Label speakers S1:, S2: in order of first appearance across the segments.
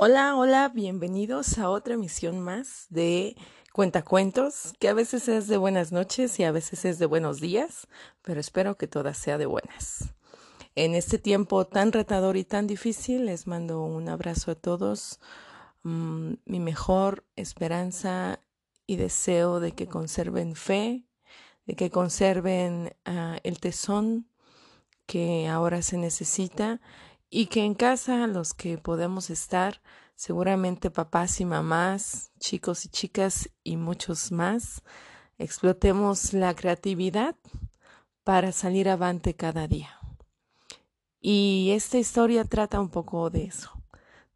S1: Hola, hola, bienvenidos a otra emisión más de Cuentacuentos, que a veces es de buenas noches y a veces es de buenos días, pero espero que todas sea de buenas. En este tiempo tan retador y tan difícil, les mando un abrazo a todos, mm, mi mejor esperanza y deseo de que conserven fe, de que conserven ah, el tesón que ahora se necesita y que en casa los que podemos estar, seguramente papás y mamás, chicos y chicas y muchos más, explotemos la creatividad para salir avante cada día. Y esta historia trata un poco de eso.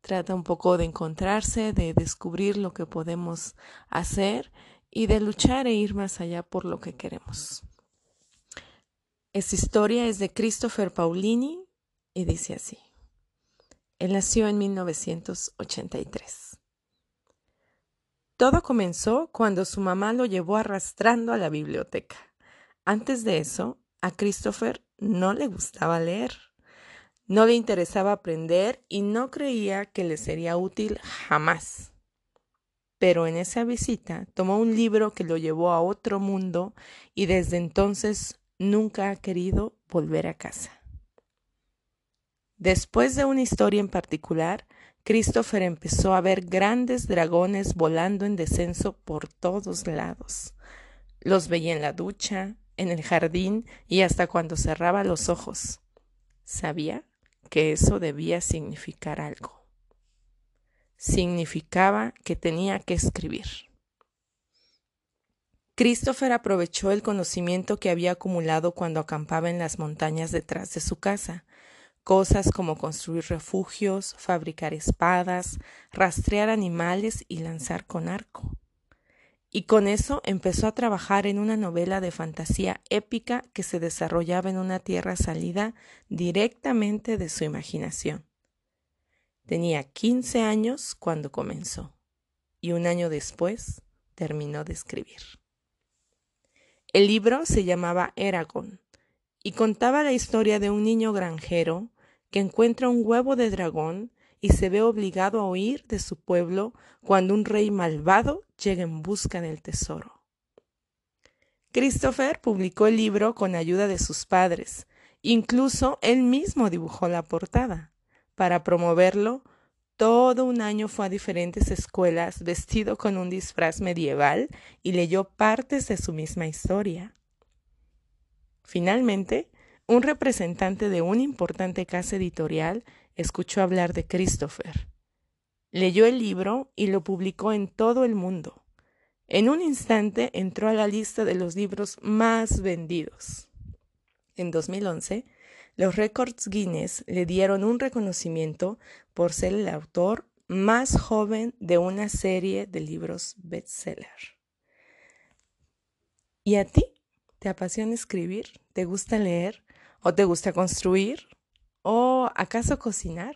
S1: Trata un poco de encontrarse, de descubrir lo que podemos hacer y de luchar e ir más allá por lo que queremos. Esta historia es de Christopher Paulini y dice así. Él nació en 1983. Todo comenzó cuando su mamá lo llevó arrastrando a la biblioteca. Antes de eso, a Christopher no le gustaba leer. No le interesaba aprender y no creía que le sería útil jamás. Pero en esa visita tomó un libro que lo llevó a otro mundo y desde entonces nunca ha querido volver a casa. Después de una historia en particular, Christopher empezó a ver grandes dragones volando en descenso por todos lados. Los veía en la ducha, en el jardín y hasta cuando cerraba los ojos. Sabía que eso debía significar algo. Significaba que tenía que escribir. Christopher aprovechó el conocimiento que había acumulado cuando acampaba en las montañas detrás de su casa cosas como construir refugios, fabricar espadas, rastrear animales y lanzar con arco. Y con eso empezó a trabajar en una novela de fantasía épica que se desarrollaba en una tierra salida directamente de su imaginación. Tenía 15 años cuando comenzó y un año después terminó de escribir. El libro se llamaba Eragon y contaba la historia de un niño granjero que encuentra un huevo de dragón y se ve obligado a huir de su pueblo cuando un rey malvado llega en busca del tesoro. Christopher publicó el libro con ayuda de sus padres, incluso él mismo dibujó la portada. Para promoverlo, todo un año fue a diferentes escuelas vestido con un disfraz medieval y leyó partes de su misma historia. Finalmente, un representante de una importante casa editorial escuchó hablar de Christopher. Leyó el libro y lo publicó en todo el mundo. En un instante entró a la lista de los libros más vendidos. En 2011, los Records Guinness le dieron un reconocimiento por ser el autor más joven de una serie de libros bestseller. ¿Y a ti? ¿Te apasiona escribir? ¿Te gusta leer? ¿O te gusta construir? ¿O acaso cocinar?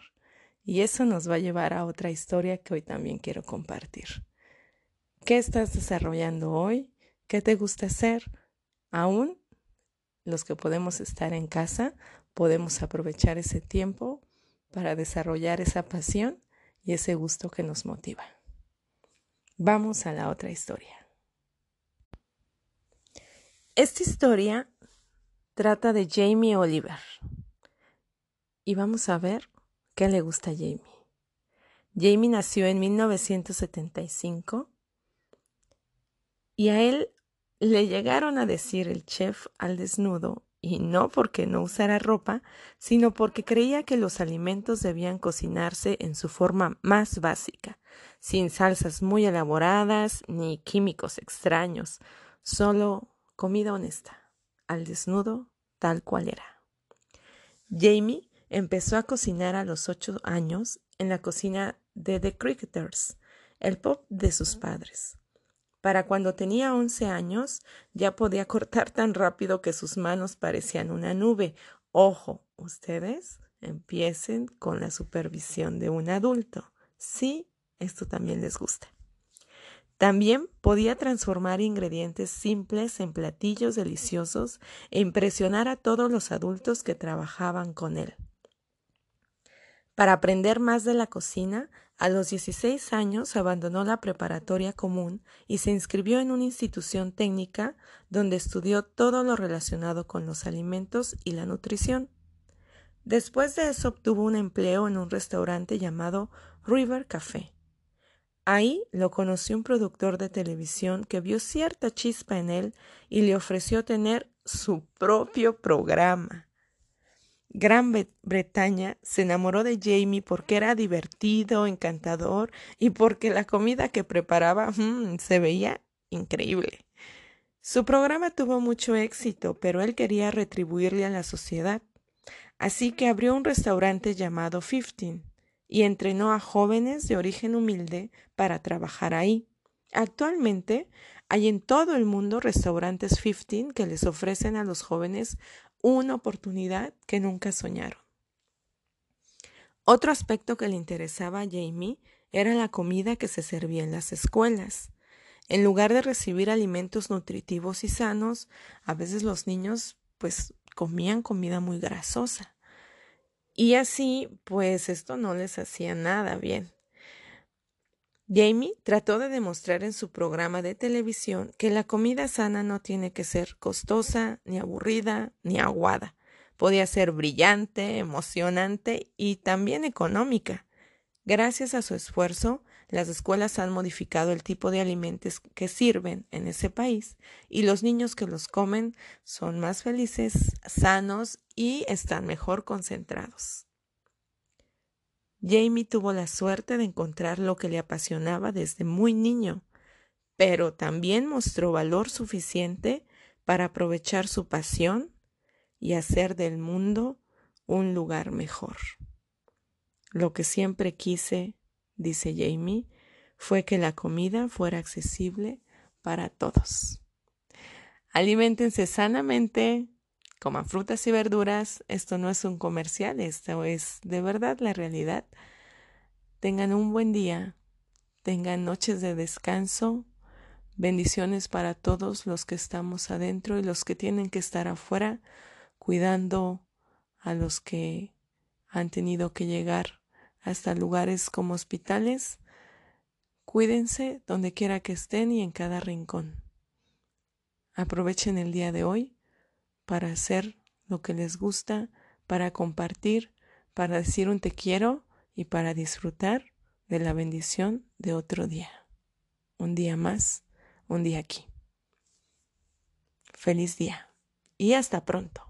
S1: Y eso nos va a llevar a otra historia que hoy también quiero compartir. ¿Qué estás desarrollando hoy? ¿Qué te gusta hacer? Aún los que podemos estar en casa, podemos aprovechar ese tiempo para desarrollar esa pasión y ese gusto que nos motiva. Vamos a la otra historia. Esta historia Trata de Jamie Oliver. Y vamos a ver qué le gusta a Jamie. Jamie nació en 1975 y a él le llegaron a decir el chef al desnudo y no porque no usara ropa, sino porque creía que los alimentos debían cocinarse en su forma más básica, sin salsas muy elaboradas ni químicos extraños, solo comida honesta al desnudo tal cual era. Jamie empezó a cocinar a los ocho años en la cocina de The Cricketers, el pop de sus padres. Para cuando tenía once años ya podía cortar tan rápido que sus manos parecían una nube. Ojo, ustedes empiecen con la supervisión de un adulto. Sí, esto también les gusta. También podía transformar ingredientes simples en platillos deliciosos e impresionar a todos los adultos que trabajaban con él. Para aprender más de la cocina, a los 16 años abandonó la preparatoria común y se inscribió en una institución técnica donde estudió todo lo relacionado con los alimentos y la nutrición. Después de eso obtuvo un empleo en un restaurante llamado River Café. Ahí lo conoció un productor de televisión que vio cierta chispa en él y le ofreció tener su propio programa. Gran Bretaña se enamoró de Jamie porque era divertido, encantador y porque la comida que preparaba mm, se veía increíble. Su programa tuvo mucho éxito, pero él quería retribuirle a la sociedad. Así que abrió un restaurante llamado Fifteen y entrenó a jóvenes de origen humilde para trabajar ahí. Actualmente hay en todo el mundo restaurantes Fifteen que les ofrecen a los jóvenes una oportunidad que nunca soñaron. Otro aspecto que le interesaba a Jamie era la comida que se servía en las escuelas. En lugar de recibir alimentos nutritivos y sanos, a veces los niños pues comían comida muy grasosa. Y así, pues esto no les hacía nada bien. Jamie trató de demostrar en su programa de televisión que la comida sana no tiene que ser costosa, ni aburrida, ni aguada. Podía ser brillante, emocionante y también económica. Gracias a su esfuerzo, las escuelas han modificado el tipo de alimentos que sirven en ese país y los niños que los comen son más felices, sanos y están mejor concentrados. Jamie tuvo la suerte de encontrar lo que le apasionaba desde muy niño, pero también mostró valor suficiente para aprovechar su pasión y hacer del mundo un lugar mejor. Lo que siempre quise, dice Jamie, fue que la comida fuera accesible para todos. Aliméntense sanamente, coman frutas y verduras. Esto no es un comercial, esto es de verdad la realidad. Tengan un buen día, tengan noches de descanso. Bendiciones para todos los que estamos adentro y los que tienen que estar afuera, cuidando a los que han tenido que llegar hasta lugares como hospitales. Cuídense donde quiera que estén y en cada rincón. Aprovechen el día de hoy para hacer lo que les gusta, para compartir, para decir un te quiero y para disfrutar de la bendición de otro día. Un día más, un día aquí. Feliz día y hasta pronto.